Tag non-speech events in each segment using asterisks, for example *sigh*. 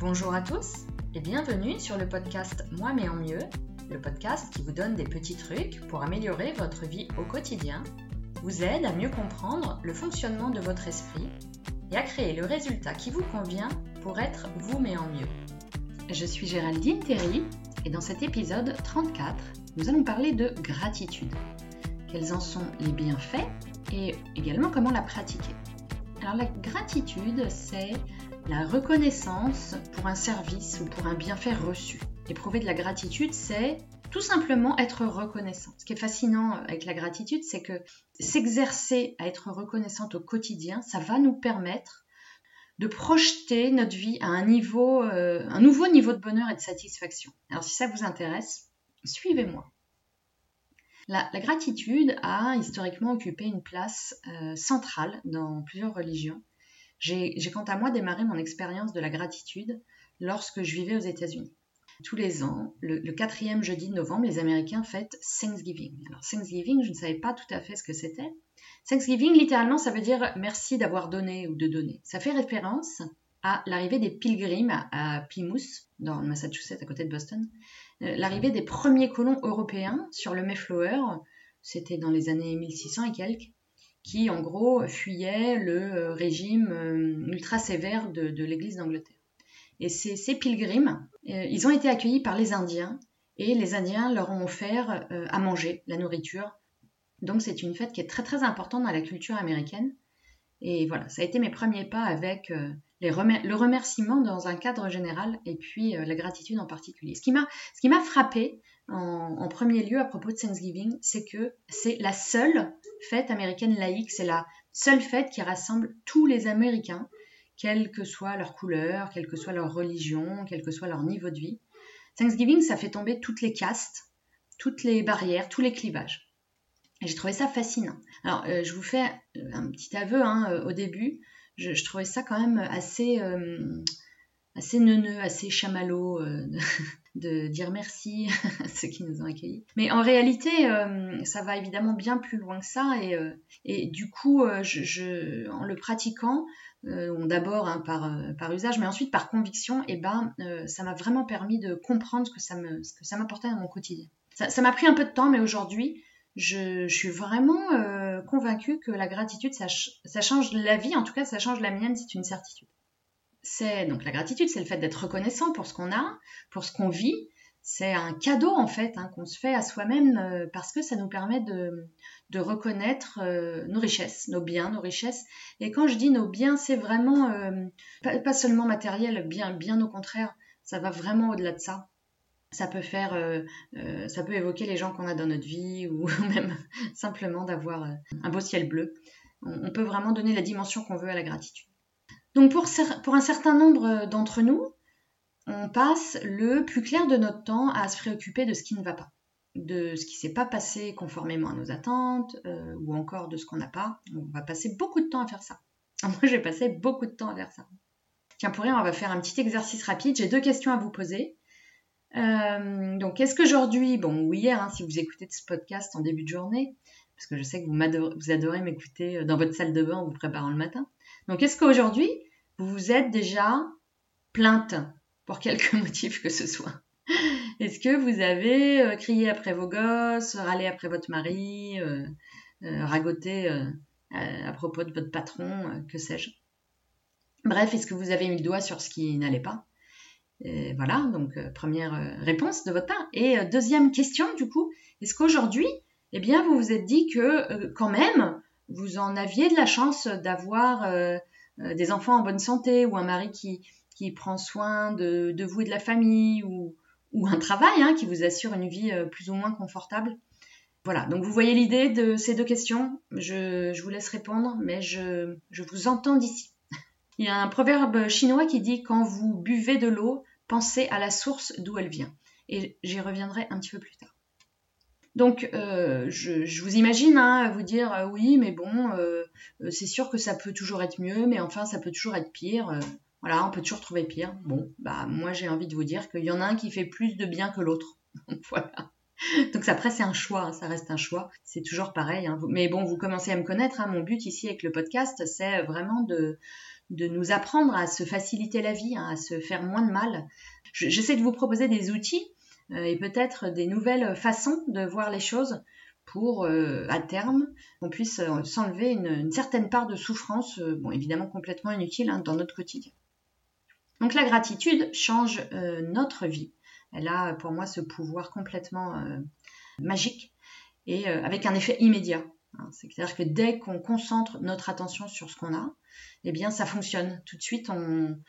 Bonjour à tous et bienvenue sur le podcast Moi mais en mieux, le podcast qui vous donne des petits trucs pour améliorer votre vie au quotidien, vous aide à mieux comprendre le fonctionnement de votre esprit et à créer le résultat qui vous convient pour être vous mais en mieux. Je suis Géraldine Terry et dans cet épisode 34, nous allons parler de gratitude. Quels en sont les bienfaits et également comment la pratiquer. Alors la gratitude, c'est la reconnaissance pour un service ou pour un bienfait reçu. Éprouver de la gratitude, c'est tout simplement être reconnaissant. Ce qui est fascinant avec la gratitude, c'est que s'exercer à être reconnaissante au quotidien, ça va nous permettre de projeter notre vie à un euh, nouveau niveau de bonheur et de satisfaction. Alors si ça vous intéresse, suivez-moi. La, gratitude a historiquement occupé une place euh, centrale dans plusieurs religions. J'ai quant à moi démarré mon expérience de la gratitude lorsque je vivais aux États-Unis. Tous les ans, le, quatrième jeudi de novembre, les Américains fêtent Thanksgiving. Alors Thanksgiving, je ne savais pas tout à fait ce que c'était. Thanksgiving, littéralement, ça veut dire merci d'avoir donné ou de donner. Ça fait référence à l'arrivée des pilgrims à, Plymouth, dans le Massachusetts, à côté de Boston, euh, l'arrivée des premiers colons européens sur le Mayflower, c'était dans les années 1600 et quelques, qui en gros fuyaient le euh, régime euh, ultra sévère de, l'Église d'Angleterre. Et ces, ces pilgrims, ils ont été accueillis par les Indiens et les Indiens leur ont offert à manger, la nourriture. Donc c'est une fête qui est très très importante dans la culture américaine. Et voilà, ça a été mes premiers pas avec le remerciement dans un cadre général et puis euh, la gratitude en particulier. Ce qui m'a frappé en, premier lieu à propos de Thanksgiving, c'est que c'est la seule fête américaine laïque, c'est la seule fête qui rassemble tous les Américains, quelle que soit leur couleur, quelle que soit leur religion, quel que soit leur niveau de vie. Thanksgiving, ça fait tomber toutes les castes, toutes les barrières, tous les clivages. J'ai trouvé ça fascinant. Alors, euh, je vous fais un petit aveu hein, au début je, trouvais ça quand même assez, euh, assez neuneux, assez chamallow euh, de, *laughs* dire merci *laughs* à ceux qui nous ont accueillis. Mais en réalité, euh, ça va évidemment bien plus loin que ça et, et du coup, je, en le pratiquant, d'abord hein, par, usage, mais ensuite par conviction, et eh ben, ça m'a vraiment permis de comprendre ce que ça m'apportait dans mon quotidien. Ça m'a pris un peu de temps, mais aujourd'hui, je, suis vraiment euh, convaincue que la gratitude, ça, change la vie, en tout cas, ça change la mienne, c'est une certitude. C'est donc la gratitude, c'est le fait d'être reconnaissant pour ce qu'on a, pour ce qu'on vit. C'est un cadeau en fait hein, qu'on se fait à soi-même euh, parce que ça nous permet de, reconnaître euh, nos richesses, nos biens, nos richesses. Et quand je dis nos biens, c'est vraiment pas, seulement matériel, bien, bien au contraire, ça va vraiment au-delà de ça ça peut faire, euh, euh, ça peut évoquer les gens qu'on a dans notre vie *laughs* ou même simplement d'avoir euh, un beau ciel bleu. On, peut vraiment donner la dimension qu'on veut à la gratitude. Donc pour, un certain nombre d'entre nous, on passe le plus clair de notre temps à se préoccuper de ce qui ne va pas, de ce qui ne s'est pas passé conformément à nos attentes ou encore de ce qu'on n'a pas. On va passer beaucoup de temps à faire ça. *laughs* Moi, j'ai passé beaucoup de temps à faire ça. Tiens, pour rien, on va faire un petit exercice rapide. J'ai deux questions à vous poser. Euh, donc, est-ce qu'aujourd'hui, bon, ou hier, hein, si vous écoutez ce podcast en début de journée, parce que je sais que vous, vous adorez m'écouter euh, dans votre salle de bain en vous préparant le matin. Donc, est-ce qu'aujourd'hui, vous vous êtes déjà plainte pour quelque *laughs* motif que ce soit? Est-ce que vous avez euh, crié après vos gosses, râlé après votre mari, euh, ragoté à, propos de votre patron, que sais-je? Bref, est-ce que vous avez mis le doigt sur ce qui n'allait pas? Voilà, donc euh, première euh, réponse de votre part. Et euh, deuxième question, du coup, est-ce qu'aujourd'hui, eh bien, vous vous êtes dit que quand même, vous en aviez de la chance d'avoir des enfants en bonne santé ou un mari qui, prend soin de, vous et de la famille ou, un travail hein, qui vous assure une vie plus ou moins confortable? Voilà, donc vous voyez l'idée de ces deux questions. Je, je vous laisse répondre, mais je, je vous entends d'ici. Il y a un proverbe chinois qui dit quand vous buvez de l'eau, pensez à la source d'où elle vient. Et j'y reviendrai un petit peu plus tard. Donc, euh, je, vous imagine hein, vous dire euh, oui, mais bon, euh, c'est sûr que ça peut toujours être mieux, mais enfin, ça peut toujours être pire. voilà, on peut toujours trouver pire. Bon, bah, moi, j'ai envie de vous dire qu'il y en a un qui fait plus de bien que l'autre. *laughs* voilà. Donc après, c'est un choix, hein, ça reste un choix. C'est toujours pareil. Hein. Mais bon, vous commencez à me connaître. Mon but ici avec le podcast, c'est vraiment de, de nous apprendre à se faciliter la vie, hein, à se faire moins de mal. J'essaie de vous proposer des outils et peut-être des nouvelles façons de voir les choses pour, euh, à terme, qu'on puisse euh, s'enlever une, certaine part de souffrance, bon, évidemment complètement inutile hein, dans notre quotidien. Donc la gratitude change notre vie. Elle a pour moi ce pouvoir complètement magique et avec un effet immédiat. Hein. C'est-à-dire que dès qu'on concentre notre attention sur ce qu'on a, eh bien ça fonctionne. Tout de suite, on,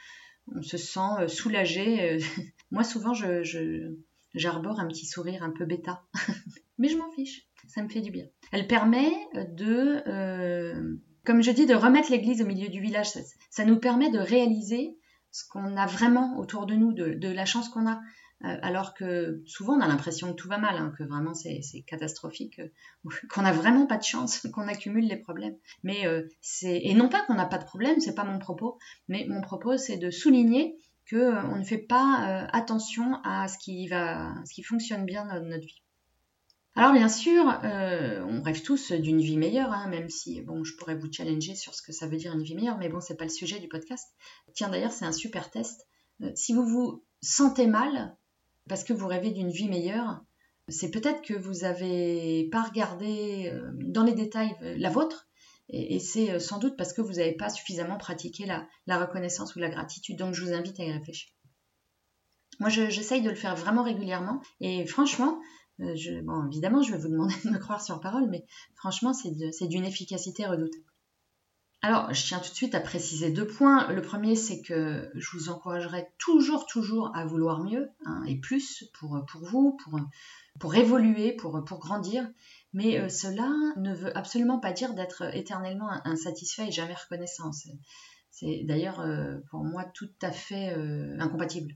se sent soulagé. *laughs* Moi, souvent, je, j'arbore un petit sourire un peu bêta. *laughs* Mais je m'en fiche, ça me fait du bien. Elle permet de, euh, comme je dis, de remettre l'église au milieu du village. Ça, nous permet de réaliser ce qu'on a vraiment autour de nous, de, la chance qu'on a. Euh, alors que souvent on a l'impression que tout va mal, hein, que vraiment c'est catastrophique, euh, *laughs* qu'on n'a vraiment pas de chance, *laughs* qu'on accumule les problèmes. Mais c'est et non pas qu'on n'a pas de problème, c'est pas mon propos, mais mon propos c'est de souligner qu'on euh, ne fait pas euh, attention à ce qui, va, ce qui fonctionne bien dans notre vie. Alors bien sûr, euh, on rêve tous d'une vie meilleure, hein, même si bon, je pourrais vous challenger sur ce que ça veut dire une vie meilleure, mais bon, c'est pas le sujet du podcast. Tiens, d'ailleurs, c'est un super test. si vous vous sentez mal parce que vous rêvez d'une vie meilleure, c'est peut-être que vous n'avez pas regardé dans les détails la vôtre et, c'est euh, sans doute parce que vous n'avez pas suffisamment pratiqué la, reconnaissance ou la gratitude. Donc je vous invite à y réfléchir. Moi, j'essaye de le faire vraiment régulièrement. Et franchement, euh, évidemment, je vais vous demander *laughs* de me croire sur parole, mais franchement, c'est d'une efficacité redoutable. Alors, je tiens tout de suite à préciser deux points. Le premier, c'est que je vous encouragerai toujours, toujours à vouloir mieux hein, et plus pour, vous, pour, évoluer, pour, pour grandir. Mais euh, cela ne veut absolument pas dire d'être éternellement insatisfait et jamais reconnaissant. C'est d'ailleurs euh, pour moi tout à fait euh, incompatible.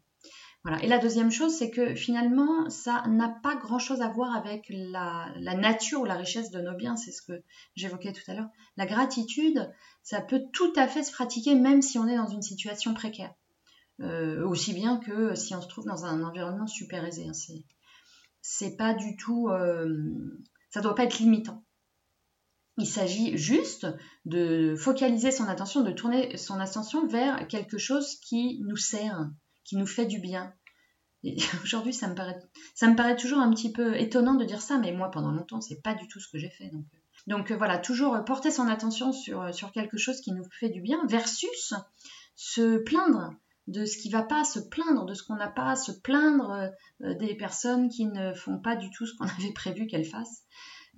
Voilà. Et la deuxième chose, c'est que finalement, ça n'a pas grand-chose à voir avec la, nature ou la richesse de nos biens. C'est ce que j'évoquais tout à l'heure. La gratitude, ça peut tout à fait se pratiquer même si on est dans une situation précaire. aussi bien que si on se trouve dans un environnement super aisé. Hein. C'est pas du tout ça ne doit pas être limitant. Il s'agit juste de focaliser son attention, de tourner son attention vers quelque chose qui nous sert, qui nous fait du bien. *laughs* aujourd'hui, ça me paraît, toujours un petit peu étonnant de dire ça, mais moi, pendant longtemps, c'est pas du tout ce que j'ai fait. Donc, donc voilà, toujours porter son attention sur, sur quelque chose qui nous fait du bien, versus se plaindre de ce qui va pas, se plaindre de ce qu'on n'a pas, se plaindre euh, des personnes qui ne font pas du tout ce qu'on *laughs* avait prévu qu'elles fassent.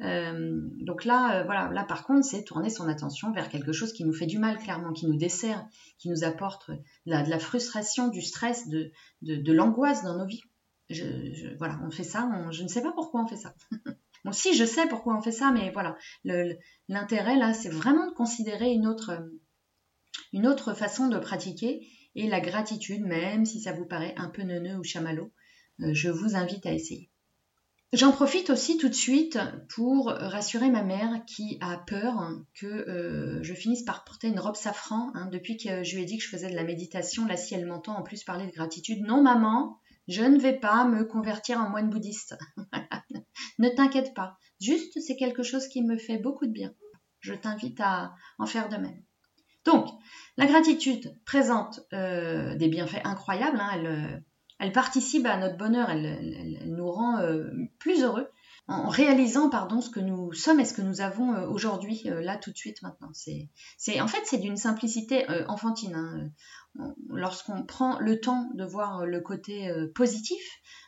Euh, donc là, euh, voilà, là par contre, c'est tourner son attention vers quelque chose qui nous fait du mal, clairement, qui nous dessert, qui nous apporte de la, frustration, du stress, de, de, l'angoisse dans nos vies. Je, voilà, on fait ça, je ne sais pas pourquoi on fait ça. *laughs* bon, si, je sais pourquoi on fait ça, mais voilà, l'intérêt là, c'est vraiment de considérer une autre, une autre façon de pratiquer et la gratitude, même si ça vous paraît un peu neuneux ou chamallow, euh, je vous invite à essayer. J'en profite aussi tout de suite pour rassurer ma mère qui a peur que euh, je finisse par porter une robe safran. Hein, depuis que je lui ai dit que je faisais de la méditation, là si elle m'entend en plus parler de gratitude, non maman, je ne vais pas me convertir en moine bouddhiste. *laughs* ne t'inquiète pas, juste c'est quelque chose qui me fait beaucoup de bien. Je t'invite à en faire de même. Donc, la gratitude présente euh, des bienfaits incroyables. Hein, elle, elle, participe à notre bonheur, elle, nous rend euh, plus heureux en réalisant pardon ce que nous sommes et ce que nous avons euh, aujourd'hui là tout de suite maintenant. C'est, en fait c'est d'une simplicité enfantine. Hein. Lorsqu'on prend le temps de voir le côté positif,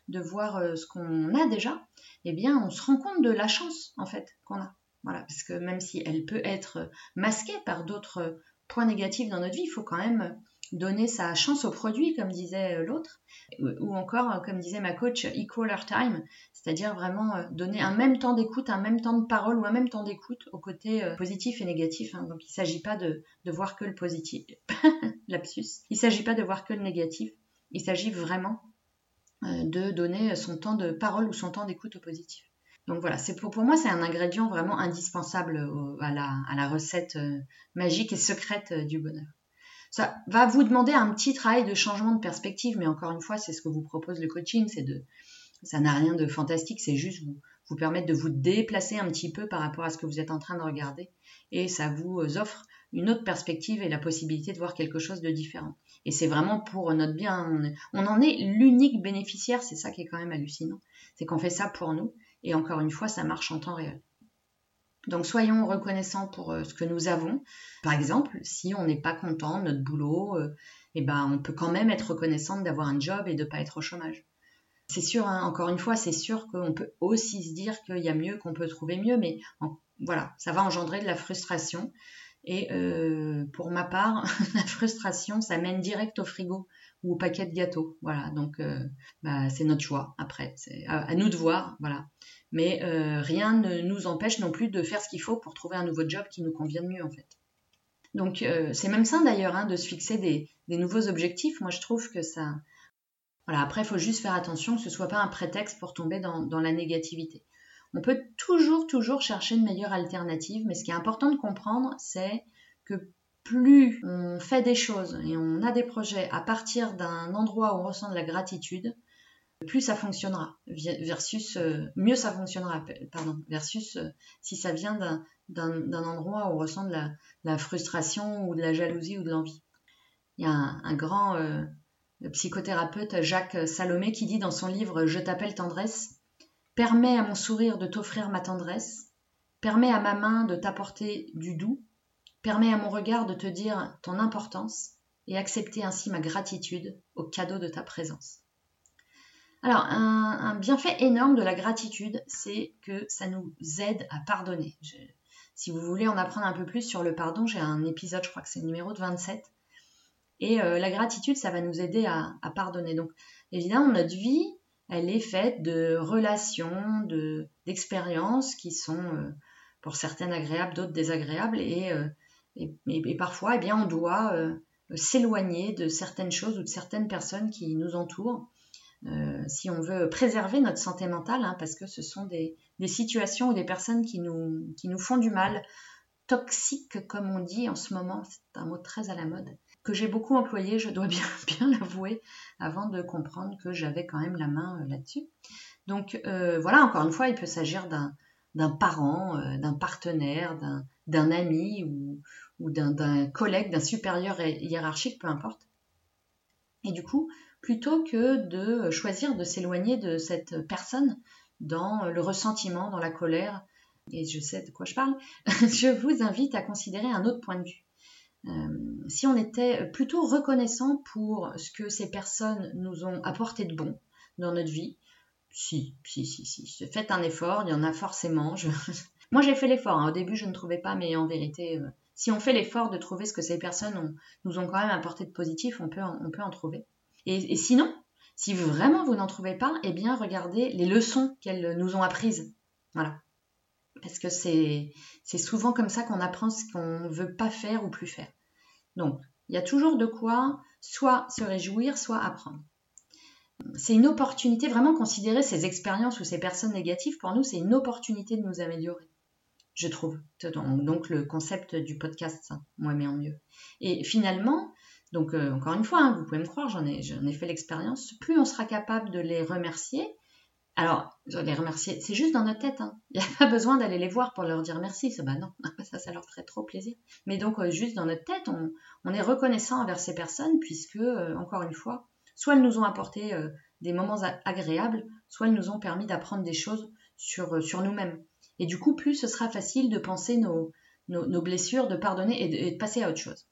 de voir ce qu'on a déjà, eh bien on se rend compte de la chance en fait qu'on a. Voilà, parce que même si elle peut être masquée par d'autres point négatif dans notre vie, il faut quand même donner sa chance au produit, comme disait euh, l'autre, ou encore, euh, comme disait ma coach, equal our time, c'est-à-dire vraiment euh, donner un même temps d'écoute, un même temps de parole ou un même temps d'écoute au côté positif et négatif. Hein. Donc il ne s'agit pas de, voir que le positif, *laughs* lapsus, il ne s'agit pas de voir que le négatif, il s'agit vraiment de donner son temps de parole ou son temps d'écoute au positif. Donc voilà, c'est pour, moi, c'est un ingrédient vraiment indispensable à, la, recette euh, magique et secrète euh, du bonheur. Ça va vous demander un petit travail de changement de perspective, mais encore une fois, c'est ce que vous propose le coaching, c'est de, ça n'a rien de fantastique, c'est juste vous, vous permettre de vous déplacer un petit peu par rapport à ce que vous êtes en train de regarder, et ça vous offre une autre perspective et la possibilité de voir quelque chose de différent. Et c'est vraiment pour notre bien. On, en est l'unique bénéficiaire, c'est ça qui est quand même hallucinant. C'est qu'on fait ça pour nous. Et encore une fois, ça marche en temps réel. Donc soyons reconnaissants pour euh, ce que nous avons. Par exemple, si on n'est pas content de notre boulot, euh, eh ben, on peut quand même être reconnaissante d'avoir un job et de ne pas être au chômage. C'est sûr, hein, encore une fois, c'est sûr qu'on peut aussi se dire qu'il y a mieux, qu'on peut trouver mieux, mais voilà, ça va engendrer de la frustration. Et euh, pour ma part, *laughs* la frustration, ça mène direct au frigo ou au paquet de gâteaux. Voilà, donc euh, bah, c'est notre choix après. C'est à, nous de voir, voilà. Mais euh, rien ne nous empêche non plus de faire ce qu'il faut pour trouver un nouveau job qui nous convienne mieux en fait. Donc c'est même ça d'ailleurs hein, de se fixer des, nouveaux objectifs. Moi je trouve que ça. Voilà, après il faut juste faire attention que ce soit pas un prétexte pour tomber dans la négativité. On peut toujours, toujours chercher une meilleure alternative, mais ce qui est important de comprendre, c'est que plus on fait des choses et on a des projets à partir d'un endroit où on ressent de la gratitude, plus ça fonctionnera, versus euh, mieux ça fonctionnera, pardon, versus euh, si ça vient d'un endroit où on ressent de la, frustration ou de la jalousie ou de l'envie. Il y a un, grand euh, psychothérapeute, Jacques Salomé, qui dit dans son livre Je t'appelle tendresse, Permets à mon sourire de t'offrir ma tendresse, permets à ma main de t'apporter du doux, permets à mon regard de te dire ton importance et accepter ainsi ma gratitude au cadeau de ta présence. Alors, un, bienfait énorme de la gratitude, c'est que ça nous aide à pardonner. si vous voulez en apprendre un peu plus sur le pardon, j'ai un épisode, je crois que c'est le numéro de 27. Et euh, la gratitude, ça va nous aider à, pardonner. Donc, évidemment, notre vie, elle est faite de relations, de, d'expériences qui sont euh, pour certaines agréables, d'autres désagréables. Euh, et, parfois, eh bien, on doit euh, s'éloigner de certaines choses ou de certaines personnes qui nous entourent. si on veut préserver notre santé mentale, hein, parce que ce sont des, des, situations ou des personnes qui nous, qui nous font du mal, toxiques comme on dit en ce moment, c'est un mot très à la mode, que j'ai beaucoup employé, je dois *laughs* bien, bien l'avouer, avant de comprendre que j'avais quand même la main euh, là-dessus. Donc euh, voilà, encore une fois, il peut s'agir d'un parent, euh, d'un partenaire, d'un ami ou, ou d'un collègue, d'un supérieur hiérarchique, peu importe. Et du coup, plutôt que de choisir de s'éloigner de cette personne dans le ressentiment, dans la colère, et je sais de quoi je parle, *laughs* je vous invite à considérer un autre point de vue. Euh, si on était plutôt reconnaissant pour ce que ces personnes nous ont apporté de bon dans notre vie, si, si, si, si, faites un effort, il y en a forcément. *laughs* Moi j'ai fait l'effort, hein. au début je ne trouvais pas, mais en vérité, euh, si on fait l'effort de trouver ce que ces personnes nous ont quand même apporté de positif, on peut, en trouver. Et, sinon, si vraiment vous n'en trouvez pas, eh bien regardez les leçons qu'elles nous ont apprises. Voilà. Parce que c'est souvent comme ça qu'on apprend ce qu'on ne veut pas faire ou plus faire. Donc, il y a toujours de quoi soit se réjouir, soit apprendre. C'est une opportunité, vraiment considérer ces expériences ou ces personnes négatives, pour nous, c'est une opportunité de nous améliorer, je trouve. Donc, le concept du podcast, moi, mais en mieux. Et finalement, donc euh, encore une fois, hein, vous pouvez me croire, j'en ai, ai fait l'expérience, plus on sera capable de les remercier, alors, je les remercier, c'est juste dans notre tête. Hein. *laughs* Il n'y a pas besoin d'aller les voir pour leur dire merci. Ça, bah non, *laughs* ça, ça leur ferait trop plaisir. Mais donc, euh, juste dans notre tête, on, est reconnaissant envers ces personnes puisque, euh, encore une fois, soit elles nous ont apporté euh, des moments agréables, soit elles nous ont permis d'apprendre des choses sur nous-mêmes. Et du coup, plus ce sera facile de penser nos, blessures, de pardonner et de, passer à autre chose.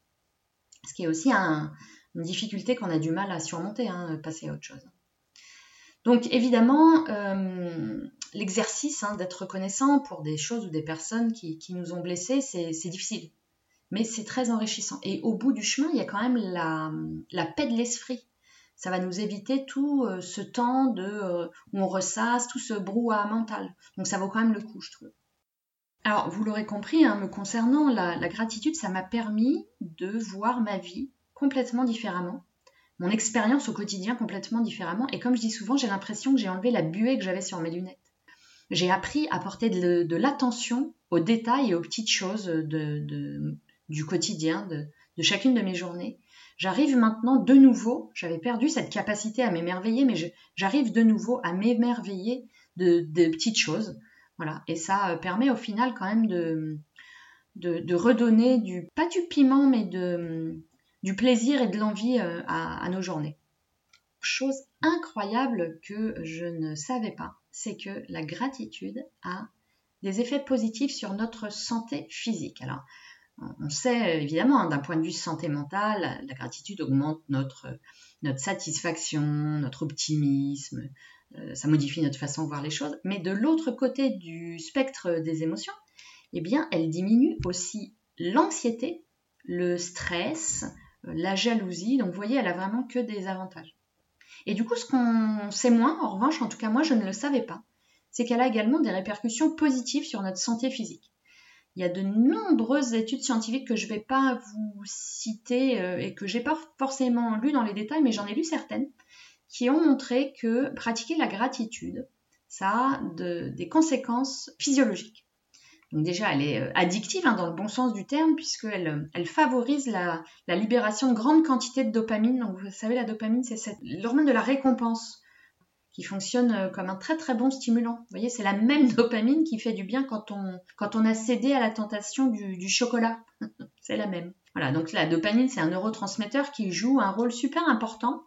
Ce qui est aussi une difficulté qu'on a du mal à surmonter, hein, passer à autre chose. Donc évidemment, euh, l'exercice hein, d'être reconnaissant pour des choses ou des personnes qui, nous ont blessés, c'est difficile. Mais c'est très enrichissant. Et au bout du chemin, il y a quand même la, paix de l'esprit. Ça va nous éviter tout euh, ce temps de, euh, où on ressasse, tout ce brouhaha mental. Donc ça vaut quand même le coup, je trouve. Alors, vous l'aurez compris, hein, me concernant, la gratitude, ça m'a permis de voir ma vie complètement différemment mon expérience au quotidien complètement différemment. Et comme je dis souvent, j'ai l'impression que j'ai enlevé la buée que j'avais sur mes lunettes. J'ai appris à porter de, l'attention aux détails et aux petites choses de, du quotidien, de, chacune de mes journées. J'arrive maintenant de nouveau, j'avais perdu cette capacité à m'émerveiller, mais j'arrive de nouveau à m'émerveiller de, petites choses. Voilà. Et ça euh, permet au final quand même de, de, redonner du, pas du piment, mais de, du plaisir et de l'envie euh, à, nos journées. Chose incroyable que je ne savais pas, c'est que la gratitude a des effets positifs sur notre santé physique. Alors, on sait évidemment hein, d'un point de vue santé mentale, la gratitude augmente notre, satisfaction, notre optimisme, euh, ça modifie notre façon de voir les choses. Mais de l'autre côté du spectre des émotions, eh bien, elle diminue aussi l'anxiété, le stress, la jalousie. Donc, vous voyez, elle a vraiment que des avantages. Et du coup, ce qu'on sait moins, en revanche, en tout cas moi, je ne le savais pas, c'est qu'elle a également des répercussions positives sur notre santé physique. Il y a de nombreuses études scientifiques que je ne vais pas vous citer euh, et que je n'ai pas forcément lues dans les détails, mais j'en ai lu certaines, qui ont montré que pratiquer la gratitude, ça a des conséquences physiologiques. Donc déjà, elle est euh, addictive hein, dans le bon sens du terme, puisqu'elle euh, elle favorise la, libération de grandes quantités de dopamine. Donc vous savez, la dopamine, c'est l'hormone de la récompense qui fonctionne euh, comme un très très bon stimulant. Vous voyez, c'est la même *laughs* dopamine qui fait du bien quand on, quand on a cédé à la tentation du, chocolat. *laughs* c'est la même. Voilà, donc la dopamine, c'est un neurotransmetteur qui joue un rôle super important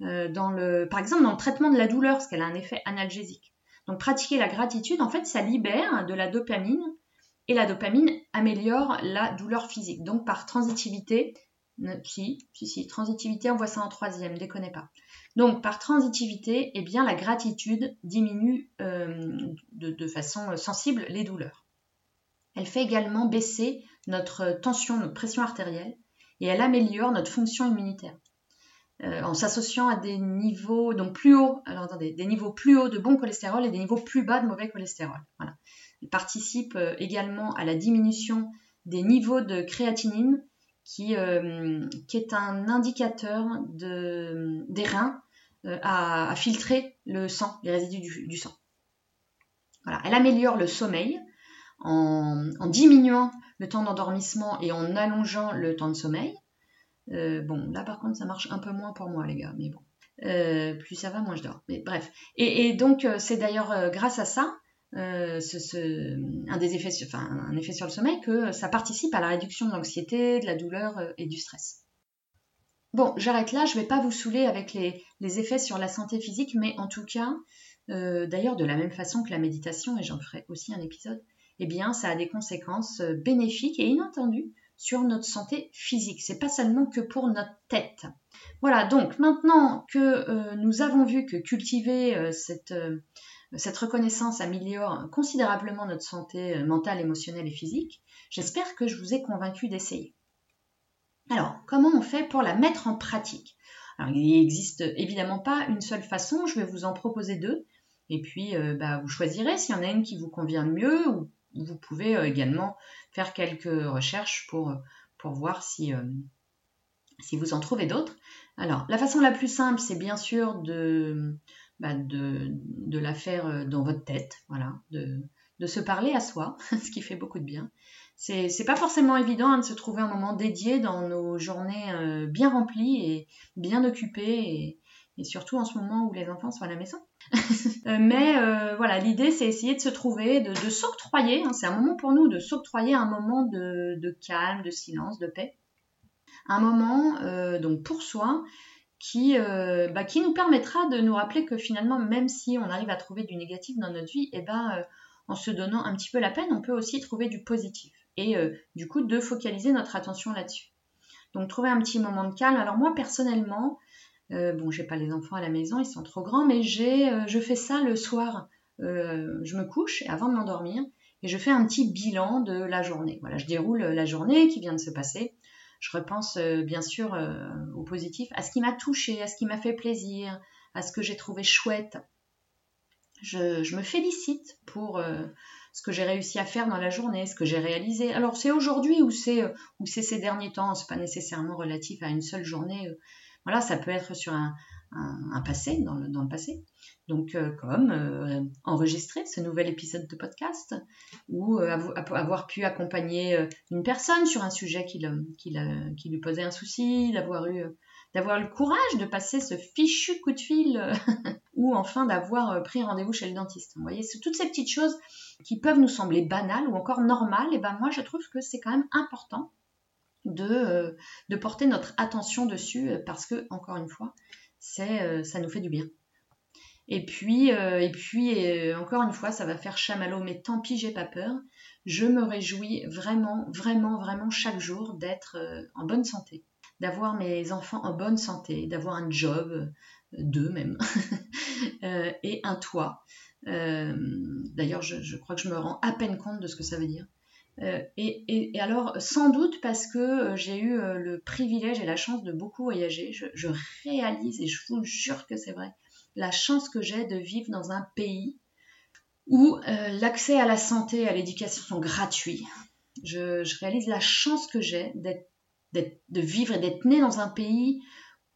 dans le, par exemple dans le traitement de la douleur, parce qu'elle a un effet analgésique. Donc pratiquer la gratitude, en fait, ça libère de la dopamine et la dopamine améliore la douleur physique. Donc par transitivité, si, si, si, transitivité, on voit ça en troisième, déconnez pas. Donc par transitivité, eh bien la gratitude diminue euh, de, façon sensible les douleurs. Elle fait également baisser notre tension, notre pression artérielle et elle améliore notre fonction immunitaire. Euh, en s'associant à des niveaux donc plus hauts, alors des niveaux plus hauts de bon cholestérol et des niveaux plus bas de mauvais cholestérol. Voilà. Il participe euh, également à la diminution des niveaux de créatinine, qui, euh, qui est un indicateur de, des reins à, filtrer le sang, les résidus du, sang. Voilà. Elle améliore le sommeil en, diminuant le temps d'endormissement et en allongeant le temps de sommeil. Euh, bon, là par contre, ça marche un peu moins pour moi, les gars, mais bon. Euh, plus ça va, moins je dors. Mais bref. Et, donc, euh, c'est d'ailleurs grâce à ça, ce, un effet sur le sommeil, que ça participe à la réduction de l'anxiété, de la douleur et du stress. Bon, j'arrête là, je ne vais pas vous saouler avec les, effets sur la santé physique, mais en tout cas, d'ailleurs, de la même façon que la méditation, et j'en ferai aussi un épisode, eh bien, ça a des conséquences bénéfiques et inattendues sur notre santé physique. C'est pas seulement que pour notre tête. Voilà, donc maintenant que euh, nous avons vu que cultiver euh, cette, euh, cette, reconnaissance améliore considérablement notre santé mentale, émotionnelle et physique, j'espère que je vous ai convaincu d'essayer. Alors, comment on fait pour la mettre en pratique? Il n'existe évidemment pas une seule façon, je vais vous en proposer deux, et puis bah, vous choisirez s'il y en a une qui vous convient mieux ou vous pouvez euh, également faire quelques recherches pour, voir euh, si vous en trouvez d'autres. Alors, la façon la plus simple, c'est bien sûr de, bah, de, la faire euh, dans votre tête, voilà, de, se parler à soi, *laughs* ce qui fait beaucoup de bien. C'est, pas forcément évident hein, de se trouver un moment dédié dans nos journées bien remplies et bien occupées et, surtout en ce moment où les enfants sont à la maison. *laughs* Euh, mais euh, voilà, l'idée c'est essayer de se trouver, de, s'octroyer, hein, c'est un moment pour nous de s'octroyer un moment de, calme, de silence, de paix. Un moment euh, donc pour soi qui, bah, qui nous permettra de nous rappeler que finalement, même si on arrive à trouver du négatif dans notre vie, eh ben, en se donnant un petit peu la peine, on peut aussi trouver du positif. Et du coup, de focaliser notre attention là-dessus. Donc trouver un petit moment de calme. Alors moi personnellement, euh, bon, j'ai pas les enfants à la maison, ils sont trop grands, mais j'ai, euh, je fais ça le soir. Euh, je me couche avant de m'endormir et je fais un petit bilan de la journée. Voilà, je déroule la journée qui vient de se passer. Je repense bien sûr au positif, à ce qui m'a touché, à ce qui m'a fait plaisir, à ce que j'ai trouvé chouette. Je, me félicite pour ce que j'ai réussi à faire dans la journée, ce que j'ai réalisé. Alors c'est aujourd'hui ou c'est ou ces derniers temps, c'est pas nécessairement relatif à une seule journée voilà, ça peut être sur un, passé, dans le, passé. Donc, euh, comme euh, enregistrer ce nouvel épisode de podcast ou euh, avoir pu accompagner une personne sur un sujet qui, lui posait un souci, d'avoir eu d'avoir le courage de passer ce fichu coup de fil *laughs* ou enfin d'avoir pris rendez-vous chez le dentiste. Vous voyez, toutes ces petites choses qui peuvent nous sembler banales ou encore normales, et ben moi je trouve que c'est quand même important de porter notre attention dessus parce que, encore une fois, c'est, ça nous fait du bien. Et puis, euh, et puis euh, encore une fois, ça va faire chamallow, mais tant pis, j'ai pas peur. Je me réjouis vraiment, vraiment, vraiment chaque jour d'être euh, en bonne santé, d'avoir mes enfants en bonne santé, d'avoir un job, deux même, *laughs* et un toit. D'ailleurs, je, crois que je me rends à peine compte de ce que ça veut dire. Et, et, alors, sans doute parce que j'ai eu le privilège et la chance de beaucoup voyager, je, réalise et je vous jure que c'est vrai la chance que j'ai de vivre dans un pays où euh, l'accès à la santé et à l'éducation sont gratuits. Je, réalise la chance que j'ai de vivre et d'être né dans un pays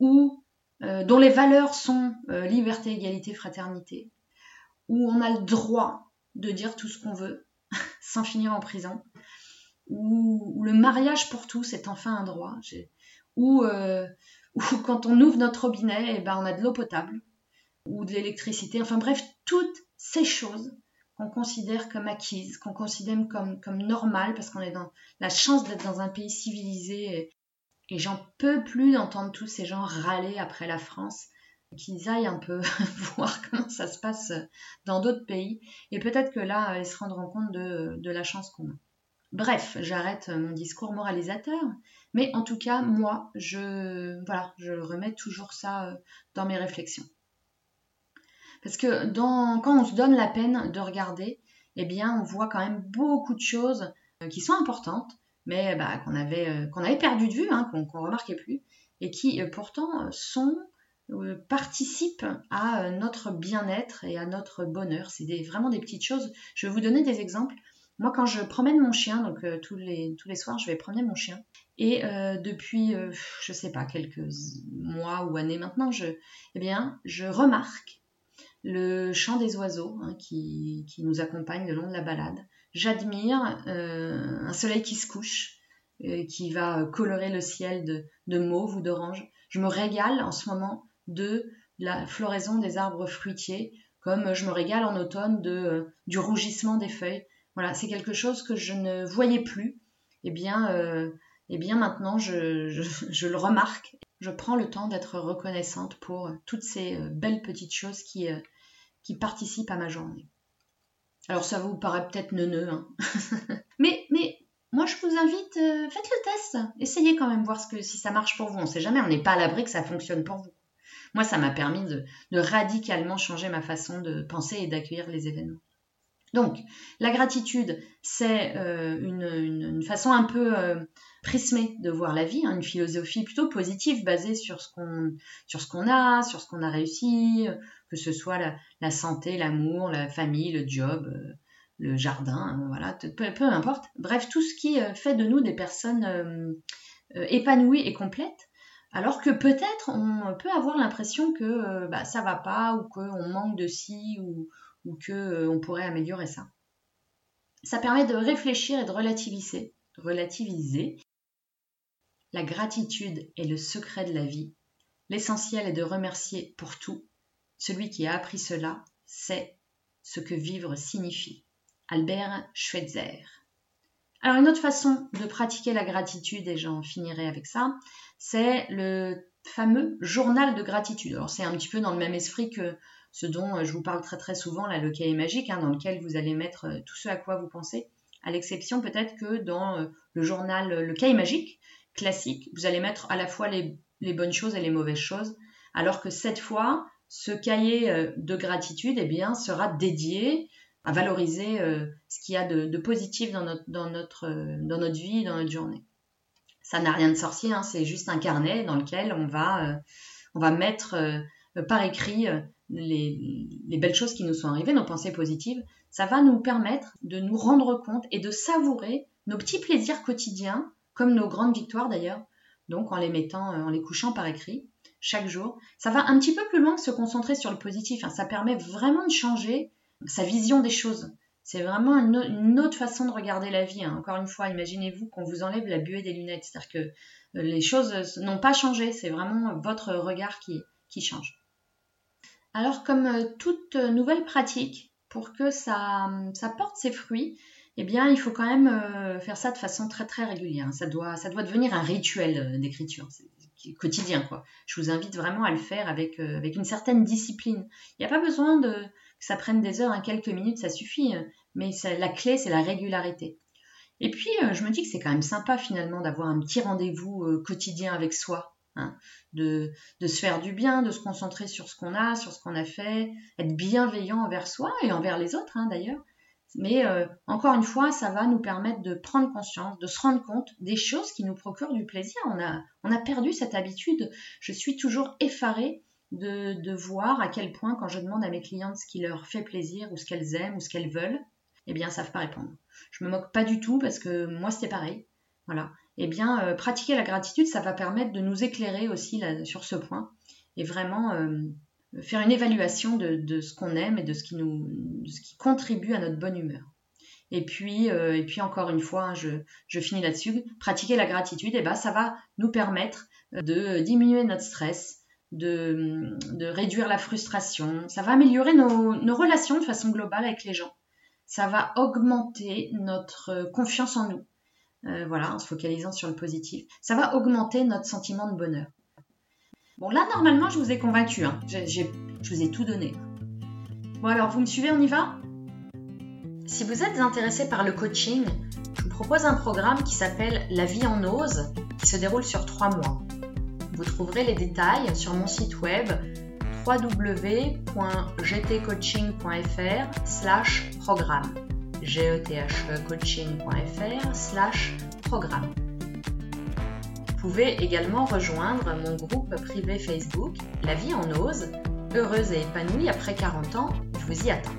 où, euh, dont les valeurs sont euh, liberté, égalité, fraternité, où on a le droit de dire tout ce qu'on veut sans finir en prison, où, le mariage pour tous est enfin un droit, où, *laughs* où, quand on ouvre notre robinet, eh ben, on a de l'eau potable, ou de l'électricité, enfin bref, toutes ces choses qu'on considère comme acquises, qu'on considère comme, comme normales, parce qu'on est dans la chance d'être dans un pays civilisé. Et, j'en peux plus d'entendre tous ces gens râler après la France, qu'ils aillent un peu *laughs* voir comment ça se passe dans d'autres pays. Et peut-être que là, ils se rendront compte de, la chance qu'on a. Bref, j'arrête mon discours moralisateur, mais en tout cas, moi, je, voilà, je remets toujours ça euh, dans mes réflexions. Parce que quand on se donne la peine de regarder, eh bien, on voit quand même beaucoup de choses euh, qui sont importantes, mais bah, qu'on avait, euh, qu'on avait perdu de vue, hein, qu'on ne remarquait plus, et qui pourtant sont participent à notre bien-être et à notre bonheur. C'est vraiment des petites choses. Je vais vous donner des exemples. Moi, quand je promène mon chien, donc tous, les, tous les soirs, je vais promener mon chien. Et depuis, je sais pas, quelques mois ou années maintenant, je, eh bien, je remarque le chant des oiseaux hein, qui, nous accompagne le long de la balade. J'admire euh, un soleil qui se couche, euh, qui va colorer le ciel de, mauve ou d'orange. Je me régale en ce moment de la floraison des arbres fruitiers, comme je me régale en automne de, euh, du rougissement des feuilles. Voilà, c'est quelque chose que je ne voyais plus. Eh bien, eh bien maintenant, je, *laughs* je, le remarque. Je prends le temps d'être reconnaissante pour toutes ces belles petites choses qui, qui participent à ma journée. Alors ça vous paraît peut-être neuneux, hein *laughs* mais, mais moi je vous invite, euh, faites le test, essayez quand même voir si ça marche pour vous. On ne sait jamais, on n'est pas à l'abri que ça fonctionne pour vous. Moi ça m'a permis de, radicalement changer ma façon de penser et d'accueillir les événements. Donc, la gratitude, c'est euh, une, façon un peu euh, prismée de voir la vie, hein, une philosophie plutôt positive basée sur ce qu'on a, sur ce qu'on a réussi, que ce soit la, santé, l'amour, la famille, le job, euh, le jardin, voilà, peu, importe. Bref, tout ce qui fait de nous des personnes épanouies et complètes. Alors que peut-être on peut avoir l'impression que bah, ça va pas ou qu'on manque de ci ou, ou qu'on euh, pourrait améliorer ça. Ça permet de réfléchir et de relativiser. relativiser. La gratitude est le secret de la vie. L'essentiel est de remercier pour tout. Celui qui a appris cela sait ce que vivre signifie. Albert Schweitzer. Alors une autre façon de pratiquer la gratitude, et j'en finirai avec ça, c'est le fameux journal de gratitude. Alors c'est un petit peu dans le même esprit que ce dont euh, je vous parle très très souvent, là, le cahier magique, hein, dans lequel vous allez mettre euh, tout ce à quoi vous pensez, à l'exception peut-être que dans euh, le journal, le cahier magique classique, vous allez mettre à la fois les, bonnes choses et les mauvaises choses, alors que cette fois, ce cahier de gratitude eh bien, sera dédié à valoriser ce qu'il y a de, positif dans notre, dans, notre, dans notre vie, dans notre journée. Ça n'a rien de sorcier, hein, c'est juste un carnet dans lequel on va, on va mettre par écrit les, belles choses qui nous sont arrivées, nos pensées positives, ça va nous permettre de nous rendre compte et de savourer nos petits plaisirs quotidiens, comme nos grandes victoires d'ailleurs, donc en les mettant, euh, en les couchant par écrit chaque jour. Ça va un petit peu plus loin que se concentrer sur le positif, hein. ça permet vraiment de changer sa vision des choses. C'est vraiment une, autre façon de regarder la vie. Hein. Encore une fois, imaginez-vous qu'on vous enlève la buée des lunettes. C'est-à-dire que les choses n'ont pas changé, c'est vraiment votre regard qui, qui change. Alors comme euh, toute nouvelle pratique, pour que ça, ça porte ses fruits, eh bien, il faut quand même euh, faire ça de façon très très régulière. Ça doit, ça doit devenir un rituel euh, d'écriture quotidien. Quoi. Je vous invite vraiment à le faire avec, avec une certaine discipline. Il n'y a pas besoin de, ça prenne des heures, hein, quelques minutes, ça suffit. Mais la clé, c'est la régularité. Et puis, je me dis que c'est quand même sympa finalement d'avoir un petit rendez-vous quotidien avec soi. Hein, de, se faire du bien, de se concentrer sur ce qu'on a, sur ce qu'on a fait, être bienveillant envers soi et envers les autres hein, d'ailleurs. Mais euh, encore une fois, ça va nous permettre de prendre conscience, de se rendre compte des choses qui nous procurent du plaisir. On a perdu cette habitude. Je suis toujours effarée de, voir à quel point, quand je demande à mes clientes ce qui leur fait plaisir ou ce qu'elles aiment ou ce qu'elles veulent, eh bien, elles savent pas répondre. Je me moque pas du tout parce que moi, c'était pareil. Voilà eh bien, euh, pratiquer la gratitude, ça va permettre de nous éclairer aussi sur ce point et vraiment euh, faire une évaluation de, ce qu'on aime et de ce, qui nous, ce qui contribue à notre bonne humeur. Et puis, euh, et puis encore une fois, hein, je, finis là-dessus, pratiquer la gratitude, eh ben, ça va nous permettre de diminuer notre stress, de, réduire la frustration, ça va améliorer nos, relations de façon globale avec les gens, ça va augmenter notre confiance en nous, euh, voilà, en se focalisant sur le positif, ça va augmenter notre sentiment de bonheur. Bon, là, normalement, je vous ai convaincu. Hein. je vous ai tout donné. Bon, alors, vous me suivez, on y va? Si vous êtes intéressé par le coaching, je vous propose un programme qui s'appelle La vie en ose, qui se déroule sur trois mois. Vous trouverez les détails sur mon site web www.gtcoaching.fr slash programme gethcoaching.fr slash programme. Vous pouvez également rejoindre mon groupe privé Facebook La vie en ose, heureuse et épanouie après 40 ans, je vous y attends.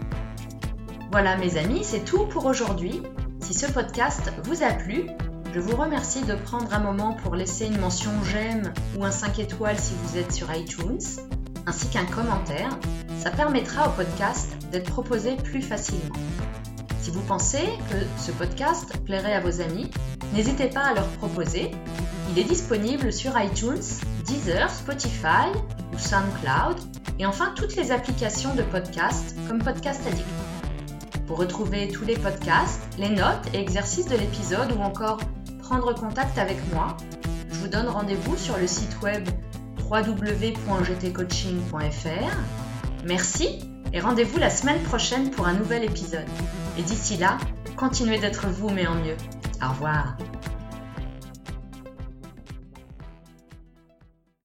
Voilà mes amis, c'est tout pour aujourd'hui. Si ce podcast vous a plu, je vous remercie de prendre un moment pour laisser une mention j'aime ou un 5 étoiles si vous êtes sur iTunes, ainsi qu'un commentaire. Ça permettra au podcast d'être proposé plus facilement. Si vous pensez que ce podcast plairait à vos amis, n'hésitez pas à leur proposer. Il est disponible sur iTunes, Deezer, Spotify ou SoundCloud et enfin toutes les applications de podcast comme Podcast Addict. Pour retrouver tous les podcasts, les notes et exercices de l'épisode ou encore prendre contact avec moi, je vous donne rendez-vous sur le site web www.gtcoaching.fr. Merci et rendez-vous la semaine prochaine pour un nouvel épisode. Et d'ici là, continuez d'être vous mais en mieux. Au revoir.